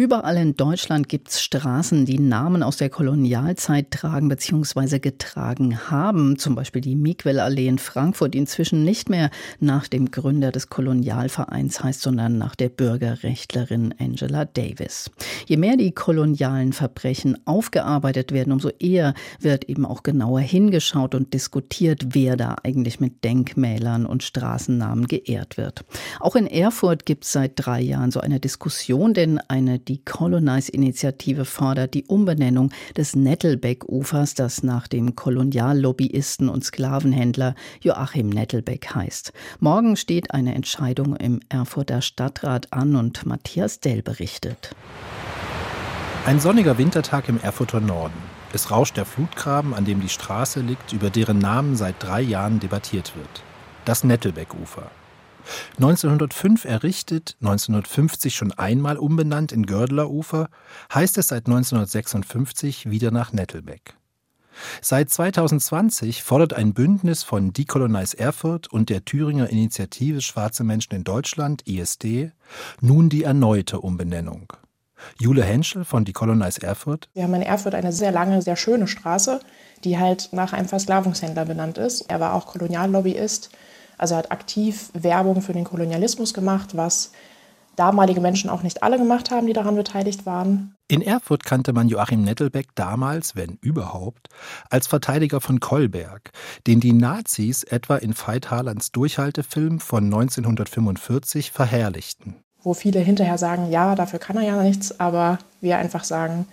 Überall in Deutschland gibt es Straßen, die Namen aus der Kolonialzeit tragen bzw. getragen haben. Zum Beispiel die Miquel-Allee in Frankfurt, die inzwischen nicht mehr nach dem Gründer des Kolonialvereins heißt, sondern nach der Bürgerrechtlerin Angela Davis. Je mehr die kolonialen Verbrechen aufgearbeitet werden, umso eher wird eben auch genauer hingeschaut und diskutiert, wer da eigentlich mit Denkmälern und Straßennamen geehrt wird. Auch in Erfurt gibt es seit drei Jahren so eine Diskussion, denn eine die Colonize-Initiative fordert die Umbenennung des Nettelbeck-Ufers, das nach dem Koloniallobbyisten und Sklavenhändler Joachim Nettelbeck heißt. Morgen steht eine Entscheidung im Erfurter Stadtrat an und Matthias Dell berichtet. Ein sonniger Wintertag im Erfurter Norden. Es rauscht der Flutgraben, an dem die Straße liegt, über deren Namen seit drei Jahren debattiert wird. Das Nettelbeck-Ufer. 1905 errichtet, 1950 schon einmal umbenannt in Gördlerufer, heißt es seit 1956 wieder nach Nettelbeck. Seit 2020 fordert ein Bündnis von Decolonize Erfurt und der Thüringer Initiative Schwarze Menschen in Deutschland, ISD, nun die erneute Umbenennung. Jule Henschel von Decolonize Erfurt. Wir haben in Erfurt eine sehr lange, sehr schöne Straße, die halt nach einem Versklavungshändler benannt ist. Er war auch Koloniallobbyist also er hat aktiv Werbung für den Kolonialismus gemacht, was damalige Menschen auch nicht alle gemacht haben, die daran beteiligt waren. In Erfurt kannte man Joachim Nettelbeck damals, wenn überhaupt, als Verteidiger von Kolberg, den die Nazis etwa in Veit Harlands Durchhaltefilm von 1945 verherrlichten. Wo viele hinterher sagen, ja, dafür kann er ja nichts, aber wir einfach sagen,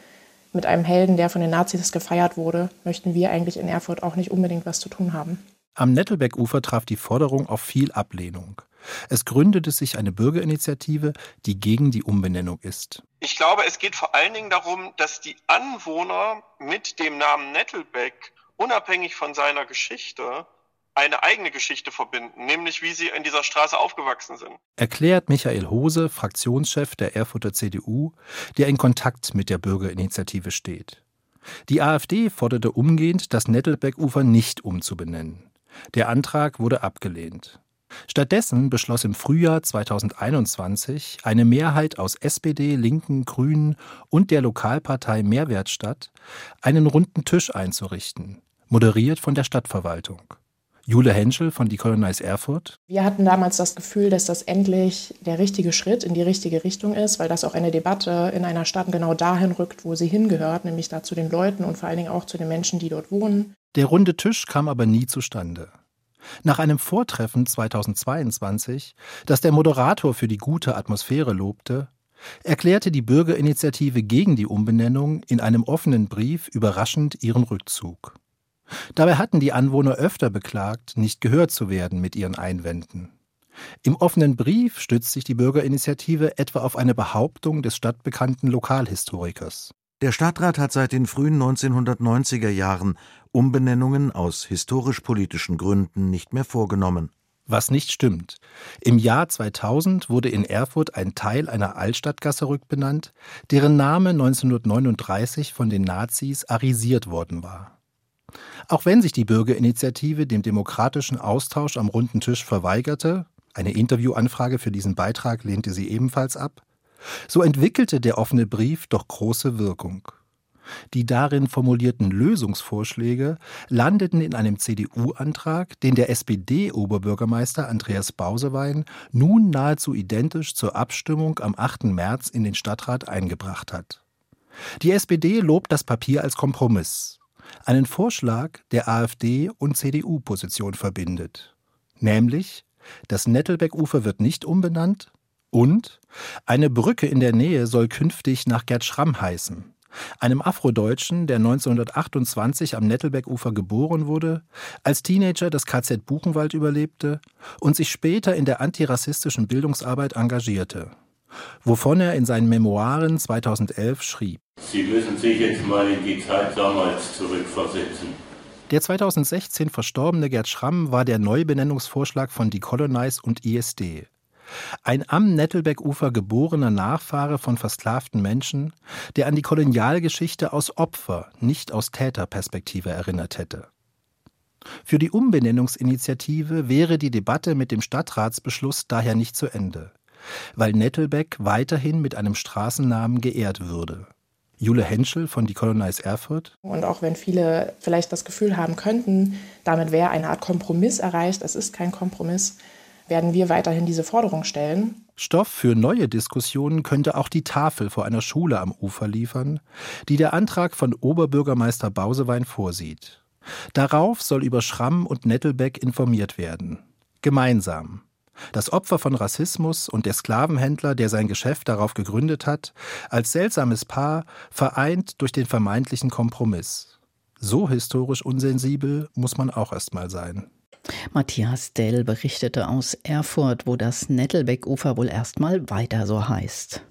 mit einem Helden, der von den Nazis gefeiert wurde, möchten wir eigentlich in Erfurt auch nicht unbedingt was zu tun haben. Am Nettelbeck-Ufer traf die Forderung auf viel Ablehnung. Es gründete sich eine Bürgerinitiative, die gegen die Umbenennung ist. Ich glaube, es geht vor allen Dingen darum, dass die Anwohner mit dem Namen Nettelbeck unabhängig von seiner Geschichte eine eigene Geschichte verbinden, nämlich wie sie in dieser Straße aufgewachsen sind. Erklärt Michael Hose, Fraktionschef der Erfurter CDU, der in Kontakt mit der Bürgerinitiative steht. Die AfD forderte umgehend, das Nettelbeck-Ufer nicht umzubenennen. Der Antrag wurde abgelehnt. Stattdessen beschloss im Frühjahr 2021 eine Mehrheit aus SPD, Linken, Grünen und der Lokalpartei Mehrwertstadt, einen runden Tisch einzurichten, moderiert von der Stadtverwaltung. Jule Henschel von Decolonize Erfurt. Wir hatten damals das Gefühl, dass das endlich der richtige Schritt in die richtige Richtung ist, weil das auch eine Debatte in einer Stadt genau dahin rückt, wo sie hingehört, nämlich da zu den Leuten und vor allen Dingen auch zu den Menschen, die dort wohnen. Der runde Tisch kam aber nie zustande. Nach einem Vortreffen 2022, das der Moderator für die gute Atmosphäre lobte, erklärte die Bürgerinitiative gegen die Umbenennung in einem offenen Brief überraschend ihren Rückzug. Dabei hatten die Anwohner öfter beklagt, nicht gehört zu werden mit ihren Einwänden. Im offenen Brief stützt sich die Bürgerinitiative etwa auf eine Behauptung des stadtbekannten Lokalhistorikers. Der Stadtrat hat seit den frühen 1990er Jahren Umbenennungen aus historisch-politischen Gründen nicht mehr vorgenommen. Was nicht stimmt. Im Jahr 2000 wurde in Erfurt ein Teil einer Altstadtgasse rückbenannt, deren Name 1939 von den Nazis arisiert worden war. Auch wenn sich die Bürgerinitiative dem demokratischen Austausch am runden Tisch verweigerte, eine Interviewanfrage für diesen Beitrag lehnte sie ebenfalls ab, so entwickelte der offene Brief doch große Wirkung. Die darin formulierten Lösungsvorschläge landeten in einem CDU-Antrag, den der SPD-Oberbürgermeister Andreas Bausewein nun nahezu identisch zur Abstimmung am 8. März in den Stadtrat eingebracht hat. Die SPD lobt das Papier als Kompromiss, einen Vorschlag, der AfD und CDU-Position verbindet. Nämlich, das Nettelbeck-Ufer wird nicht umbenannt, und eine Brücke in der Nähe soll künftig nach Gerd Schramm heißen, einem Afrodeutschen, der 1928 am Nettelbeckufer geboren wurde, als Teenager das KZ Buchenwald überlebte und sich später in der antirassistischen Bildungsarbeit engagierte, wovon er in seinen Memoiren 2011 schrieb. Sie müssen sich jetzt mal in die Zeit damals zurückversetzen. Der 2016 verstorbene Gerd Schramm war der Neubenennungsvorschlag von Decolonize und ISD. Ein am Nettelbeckufer geborener Nachfahre von versklavten Menschen, der an die Kolonialgeschichte aus Opfer, nicht aus Täterperspektive erinnert hätte. Für die Umbenennungsinitiative wäre die Debatte mit dem Stadtratsbeschluss daher nicht zu Ende, weil Nettelbeck weiterhin mit einem Straßennamen geehrt würde. Jule Henschel von Die Colonize Erfurt. Und auch wenn viele vielleicht das Gefühl haben könnten, damit wäre eine Art Kompromiss erreicht, es ist kein Kompromiss, werden wir weiterhin diese Forderung stellen. Stoff für neue Diskussionen könnte auch die Tafel vor einer Schule am Ufer liefern, die der Antrag von Oberbürgermeister Bausewein vorsieht. Darauf soll über Schramm und Nettelbeck informiert werden. Gemeinsam. Das Opfer von Rassismus und der Sklavenhändler, der sein Geschäft darauf gegründet hat, als seltsames Paar, vereint durch den vermeintlichen Kompromiss. So historisch unsensibel muss man auch erst mal sein. Matthias Dell berichtete aus Erfurt, wo das Nettelbeckufer wohl erstmal weiter so heißt.